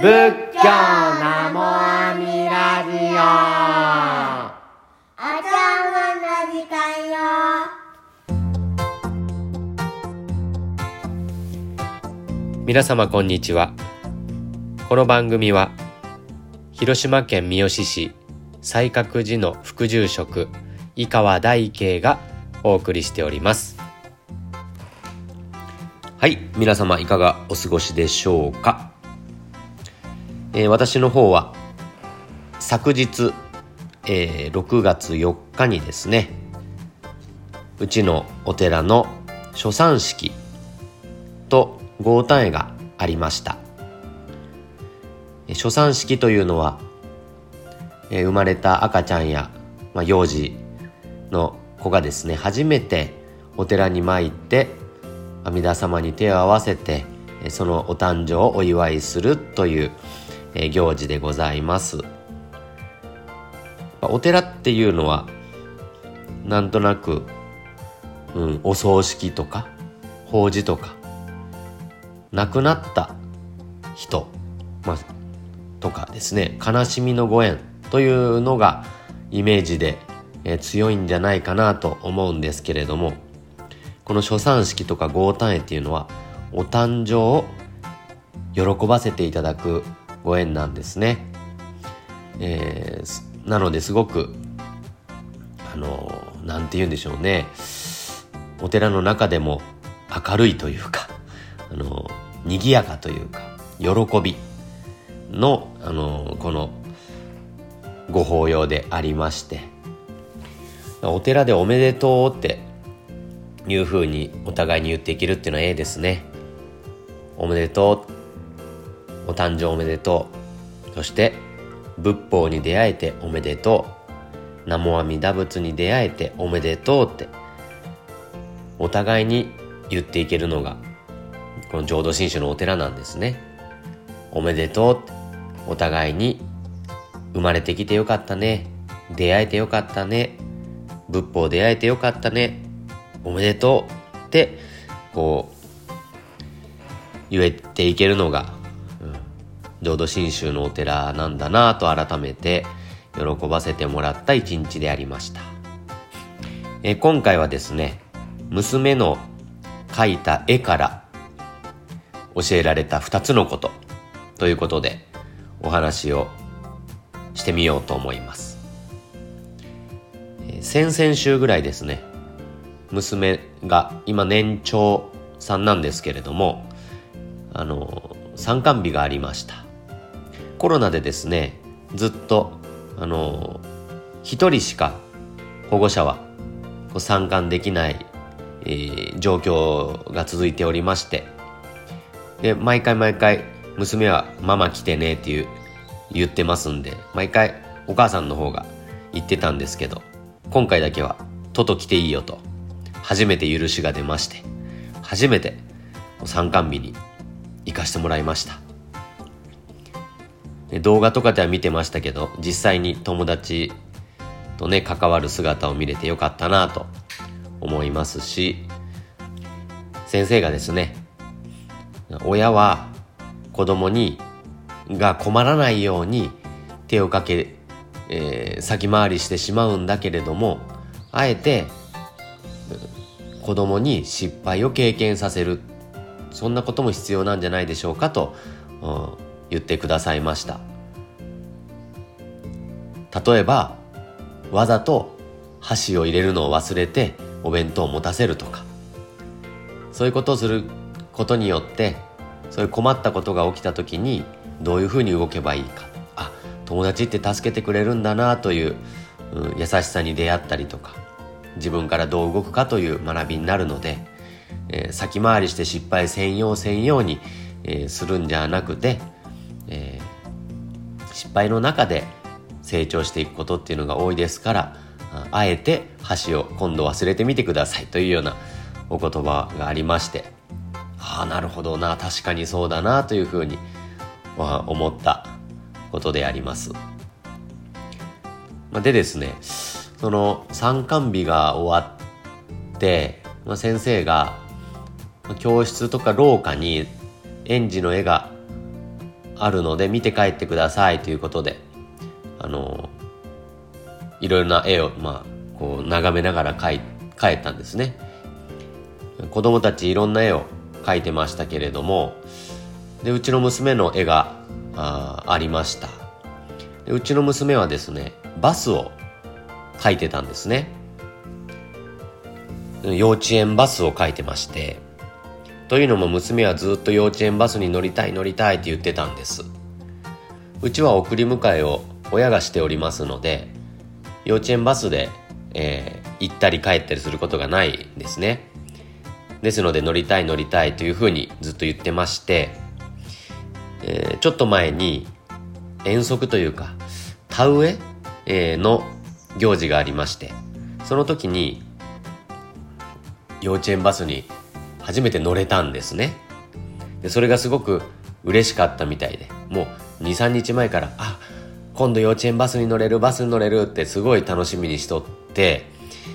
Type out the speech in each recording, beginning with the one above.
仏教ナモアミラジオ。お茶碗の時間よ。皆様こんにちは。この番組は広島県三次市西覚寺の副住職井川大慶がお送りしております。はい皆様いかがお過ごしでしょうか、えー私の方は昨日、えー6月4日にですねうちのお寺の初参式と豪誕会がありました。初参式というのは、えー生まれた赤ちゃんや、まあ、幼児の子がですね初めてお寺に参って阿弥陀様に手を合わせてそのお誕生をお祝いするというえ行事でございます。お寺っていうのはなんとなく、うん、お葬式とか法事とか亡くなった人、まあ、とかですね。悲しみのご縁というのがイメージで、えー強いんじゃないかなと思うんですけれどもこの初参式とか豪誕会っていうのはお誕生を喜ばせていただくご縁なんですね、えーなのですごくあのなんて言うんでしょうね。お寺の中でも明るいというかあの賑やかというか喜びのあのこのご法要でありまして。お寺でおめでとうっていうふうにお互いに言っていけるっていうのはええですね。おめでとうお誕生おめでとう。そして仏法に出会えておめでとう。南無阿弥陀仏に出会えておめでとうって。お互いに言っていけるのがこの浄土真宗のお寺なんですね。おめでとうって。お互いに生まれてきてよかったね。出会えてよかったね。仏法出会えてよかったね。おめでとうってこう言えていけるのが、浄土真宗のお寺なんだなと改めて喜ばせてもらった一日でありました、え今回はですね娘の描いた絵から教えられた2つのことということでお話をしてみようと思います、先々週ぐらいですね娘が今年長さんなんですけれどもあの参観日がありました。コロナでですねずっとあの一人しか保護者は参観できない、えー状況が続いておりましてで毎回毎回娘は「ママ来てね」っていう言ってますんで毎回お母さんの方が言ってたんですけど今回だけは「トト来ていいよ」と初めて許しが出まして初めて参観日に行かしてもらいました。動画とかでは見てましたけど実際に友達とね関わる姿を見れてよかったなと思いますし先生がですね親は子供にが困らないように手をかけ、えー先回りしてしまうんだけれどもあえて子供に失敗を経験させる。そんなことも必要なんじゃないでしょうかと、うん言ってくださいました。例えばわざと箸を入れるのを忘れてお弁当を持たせるとか。そういうことをすることによってそういう困ったことが起きた時にどういうふうに動けばいいか。あ友達って助けてくれるんだなという、うん優しさに出会ったりとか自分からどう動くかという学びになるので、えー先回りして失敗専用専用に、えーするんじゃなくて、えー失敗の中で成長していくことっていうのが多いですからあえて箸を今度忘れてみてくださいというようなお言葉がありましてああなるほどな確かにそうだなというふうには思ったことであります。でですねその参観日が終わって、まあ、先生が教室とか廊下に園児の絵があるので見て帰ってくださいということであのいろいろな絵を、まあ、こう眺めながら描い帰ったんですね。子供たちいろんな絵を描いてましたけれどもでうちの娘の絵があありました。でうちの娘はですねバスを描いてたんですね。幼稚園バスを描いてましてというのも娘はずっと幼稚園バスに乗りたい乗りたいって言ってたんです。うちは送り迎えを親がしておりますので幼稚園バスで、えー、行ったり帰ったりすることがないですね。ですので乗りたい乗りたいというふうにずっと言ってまして、えー、ちょっと前に遠足というか田植え、の行事がありましてその時に幼稚園バスに初めて乗れたんですね。でそれがすごく嬉しかったみたいでもう23日前からあ今度幼稚園バスに乗れるバスに乗れるってすごい楽しみにしとって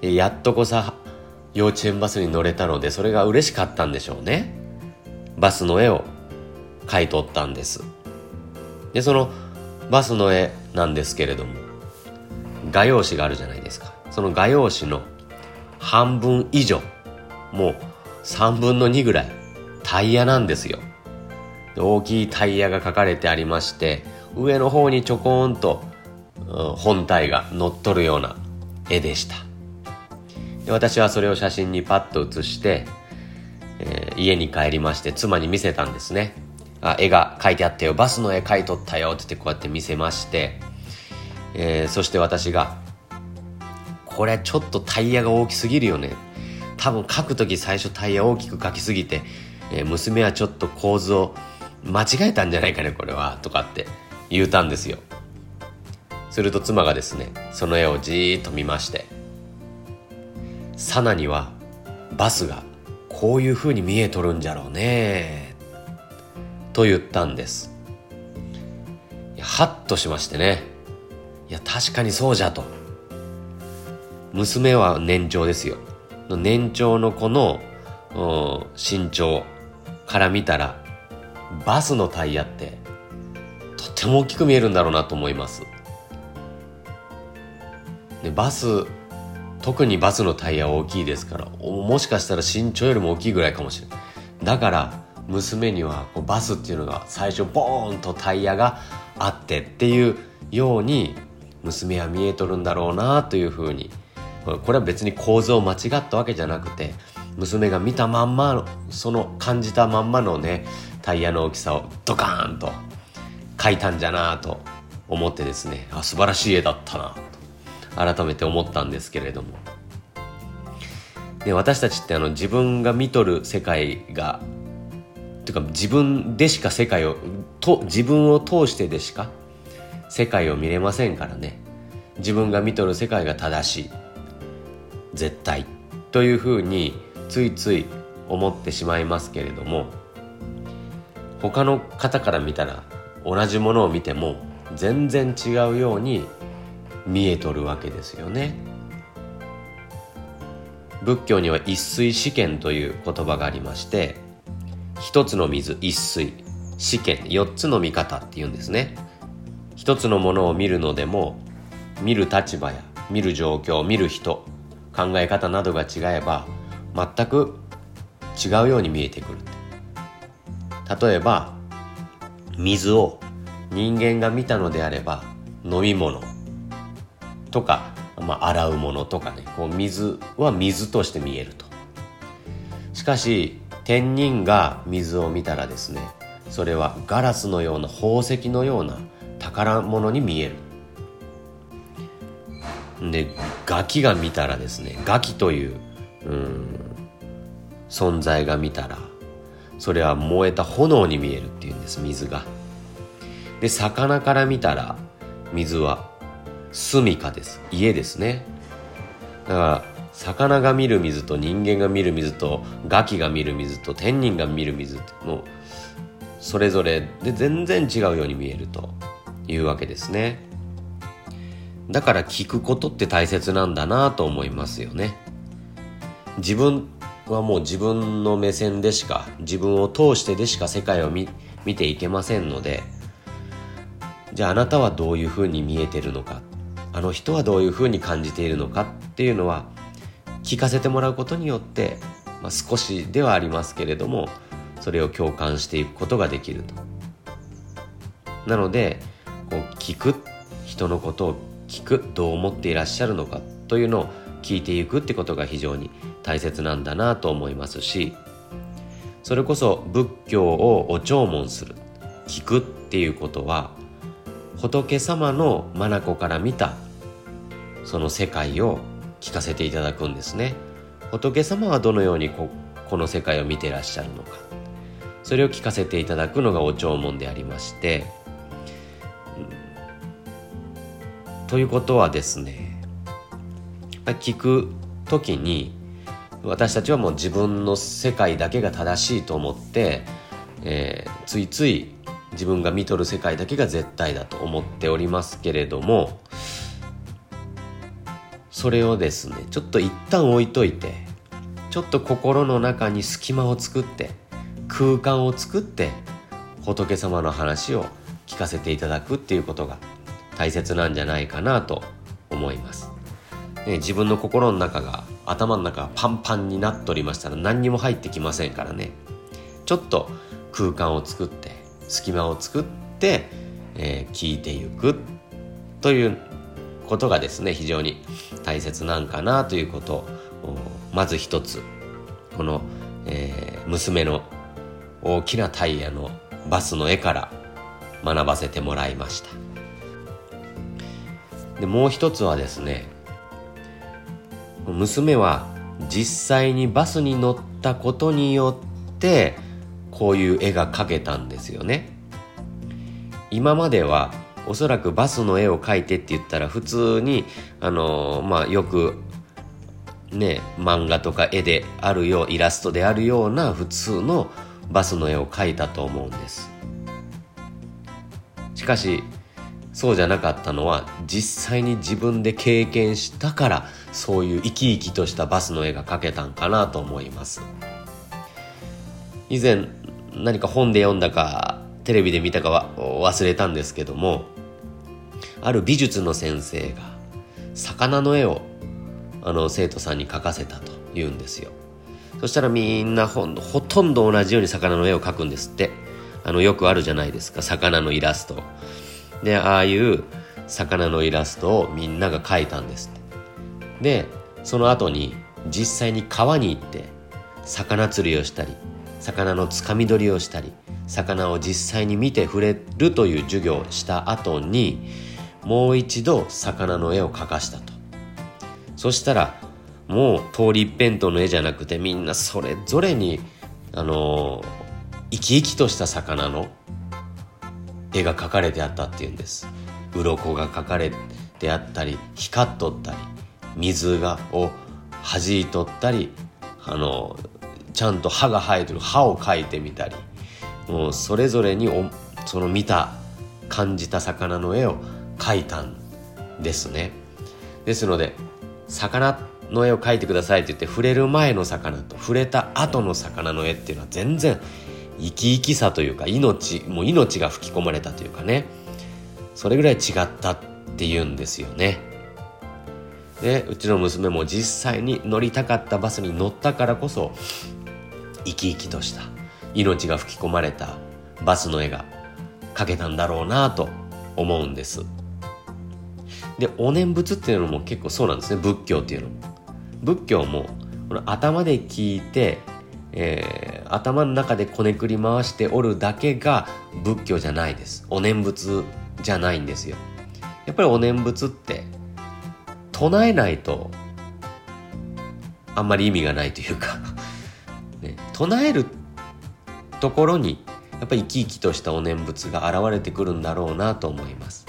でやっとこさ幼稚園バスに乗れたのでそれが嬉しかったんでしょうね。バスの絵を描いとったんです。でそのバスの絵なんですけれども画用紙があるじゃないですか。その画用紙の半分以上もう3分の2ぐらいタイヤなんですよ。大きいタイヤが描かれてありまして上の方にちょこんと本体が乗っとるような絵でした。で私はそれを写真にパッと写して、えー、家に帰りまして妻に見せたんですね。あ絵が描いてあったよ。バスの絵描いとったよ。って言ってこうやって見せまして、えー、そして私がこれちょっとタイヤが大きすぎるよね。多分描く時最初タイヤ大きく描きすぎて、えー、娘はちょっと構図を間違えたんじゃないかねこれは。とかって言うたんですよ。すると妻がですねその絵をじーっと見ましてサナにはバスがこういう風に見えとるんじゃろうねと言ったんです。ハッとしましてね。いや確かにそうじゃと。娘は年長ですよ。年長の子の身長から見たらバスのタイヤってっても大きく見えるんだろうなと思います。でバス特にバスのタイヤは大きいですからもしかしたら身長よりも大きいぐらいかもしれない。だから娘にはこうバスっていうのが最初ボーンとタイヤがあってっていうように娘は見えとるんだろうなというふうにこれは別に構造間違ったわけじゃなくて娘が見たまんまその感じたまんまのねタイヤの大きさをドカーンと描いたんじゃなと思ってですね。あ素晴らしい絵だったなと。改めて思ったんですけれども。で私たちってあの自分が見とる世界がというか自分でしか世界をと自分を通してでしか世界を見れませんからね。自分が見とる世界が正しい。絶対。というふうについつい思ってしまいますけれども。他の方から見たら同じものを見ても全然違うように見えとるわけですよね。仏教には一水試験という言葉がありまして一つの水一水試験四つの見方っていうんですね。一つのものを見るのでも見る立場や見る状況見る人考え方などが違えば全く違うように見えてくる。例えば水を人間が見たのであれば飲み物。とか、まあ、洗うものとかね。こう水は水として見えると。しかし天人が水を見たらですねそれはガラスのような宝石のような宝物に見える。でガキが見たらですねガキといううん存在が見たらそれは燃えた炎に見えるっていうんです水が。で魚から見たら水は住処です。家ですね。だから魚が見る水と人間が見る水とガキが見る水と天人が見る水もうそれぞれで全然違うように見えるというわけですね。だから聞くことって大切なんだなと思いますよね。自分はもう自分の目線でしか自分を通してでしか世界を見見ていけませんのでじゃああなたはどういうふうに見えてるのかあの人はどういうふうに感じているのかっていうのは聞かせてもらうことによって、まあ、少しではありますけれどもそれを共感していくことができると。なのでこう聞く人のことを聞くどう思っていらっしゃるのかというのを聞いていくってことが非常に大切なんだなと思いますしそれこそ仏教をお弔問する聞くっていうことは仏様の眼から見たその世界を聞かせていただくんですね。仏様はどのようにここの世界を見てらっしゃるのか。それを聞かせていただくのがお弔問でありまして、うん、ということはですね聞く時に私たちはもう自分の世界だけが正しいと思って、えー、ついつい自分が見とる世界だけが絶対だと思っておりますけれどもそれをですねちょっと一旦置いといてちょっと心の中に隙間を作って空間を作って仏様の話を聞かせていただくっていうことが大切なんじゃないかなと思います。ね、自分の心の中が頭の中パンパンになっておりましたら何にも入ってきませんからね。ちょっと空間を作って隙間を作って、えー、聞いていくということがですね非常に大切なんかなということをまず一つこの、えー、娘の大きなタイヤのバスの絵から学ばせてもらいました。でもう一つはですね娘は実際にバスに乗ったことによってこういう絵が描けたんですよね。今まではおそらくバスの絵を描いてって言ったら普通にあのまあよくね漫画とか絵であるようイラストであるような普通のバスの絵を描いたと思うんです。しかしそうじゃなかったのは実際に自分で経験したからそういう生き生きとしたバスの絵が描けたんかなと思います。以前何か本で読んだかテレビで見たかは忘れたんですけどもある美術の先生が魚の絵をあの生徒さんに描かせたと言うんですよ。そしたらみんなほほとんど同じように魚の絵を描くんですって。あのよくあるじゃないですか。魚のイラスト。でああいう魚のイラストをみんなが描いたんですでその後に実際に川に行って魚釣りをしたり魚のつかみ取りをしたり魚を実際に見て触れるという授業をした後にもう一度魚の絵を描かしたと。そしたらもう通り一辺倒の絵じゃなくてみんなそれぞれにあの、生き生きとした魚の絵が描かれてあったっていうんです。鱗が描かれてあったり光っとったり水がを弾いとったりあのちゃんと歯が生えてる歯を描いてみたりもうそれぞれにおその見た感じた魚の絵を描いたんですね。ですので魚の絵を描いてくださいって言って触れる前の魚と触れた後の魚の絵っていうのは全然生き生きさというか命もう命が吹き込まれたというかね。それぐらい違ったっていうんですよね。でうちの娘も実際に乗りたかったバスに乗ったからこそ生き生きとした命が吹き込まれたバスの絵が描けたんだろうなと思うんです。でお念仏っていうのも結構そうなんですね。仏教っていうのも。仏教もこの頭で聞いてえー、頭の中でこねくり回しておるだけが仏教じゃないです。お念仏じゃないんですよ。やっぱりお念仏って唱えないとあんまり意味がないというか。ね、唱えるところにやっぱり生き生きとしたお念仏が現れてくるんだろうなと思います、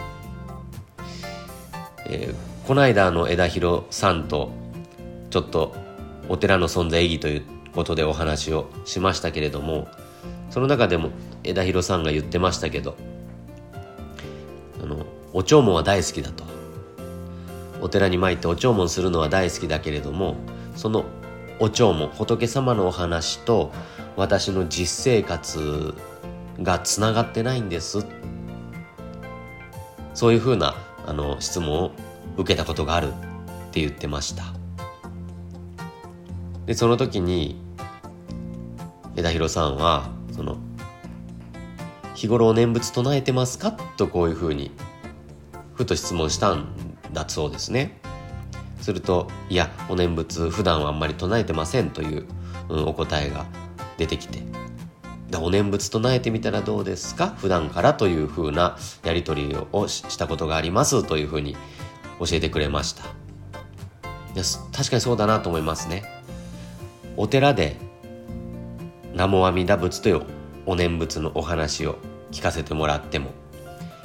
えー、この間の枝広さんとちょっとお寺の存在意義ということでお話をしましたけれどもその中でも枝広さんが言ってましたけどあのお弔問は大好きだと。お寺に参ってお弔問するのは大好きだけれどもそのお弔問仏様のお話と私の実生活がつながってないんです。そういうふうなあの質問を受けたことがあるって言ってました。でその時に枝広さんはその日頃お念仏唱えてますか？とこういうふうにふと質問したんだそうですね。すると「いやお念仏普段はあんまり唱えてません」という、うん、お答えが出てきて「お念仏唱えてみたらどうですか？普段から」というふうなやり取りをしたことがありますというふうに教えてくれました。確かにそうだなと思いますね。お寺で「南無阿弥陀仏」というお念仏のお話を聞かせてもらっても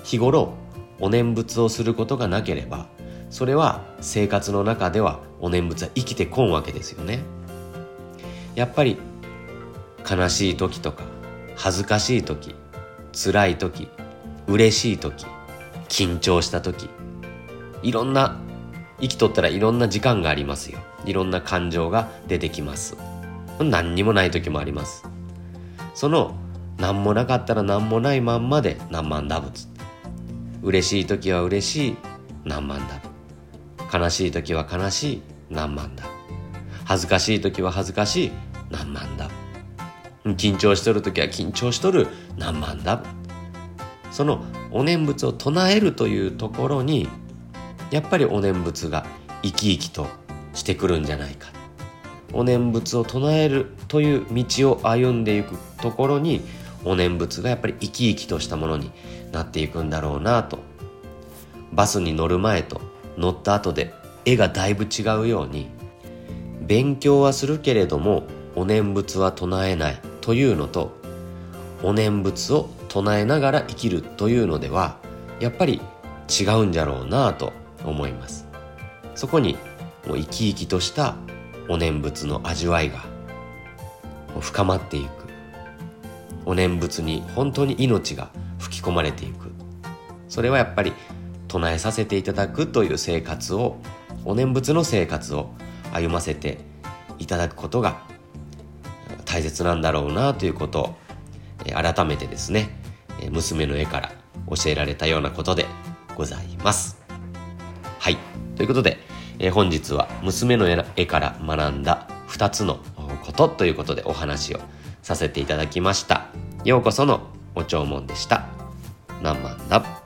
日頃お念仏をすることがなければそれは生活の中ではお念仏は生きてこんわけですよね。やっぱり悲しい時とか恥ずかしい時辛い時嬉しい時緊張した時いろんな生きとったらいろんな時間がありますよ。いろんな感情が出てきます。何にもない時もあります。その何もなかったら何もないまんまで何万打仏。嬉しい時は嬉しい何万打。悲しい時は悲しい何万打。恥ずかしい時は恥ずかしい何万打。緊張しとる時は緊張しとる何万打。そのお念仏を唱えるというところにやっぱりお念仏が生き生きとしてくるんじゃないか。お念仏を唱えるという道を歩んでいくところにお念仏がやっぱり生き生きとしたものになっていくんだろうなとバスに乗る前と乗った後で絵がだいぶ違うように勉強はするけれどもお念仏は唱えないというのとお念仏を唱えながら生きるというのではやっぱり違うんじゃろうなと思います。そこにもう生き生きとしたお念仏の味わいが深まっていく。お念仏に本当に命が吹き込まれていく。それはやっぱり唱えさせていただくという生活をお念仏の生活を歩ませていただくことが大切なんだろうなということを改めてですね娘の絵から教えられたようなことでございます。はい。ということで、え本日は娘の絵から学んだ2つのことということでお話をさせていただきました。ようこそのお弔問でした。何万だ？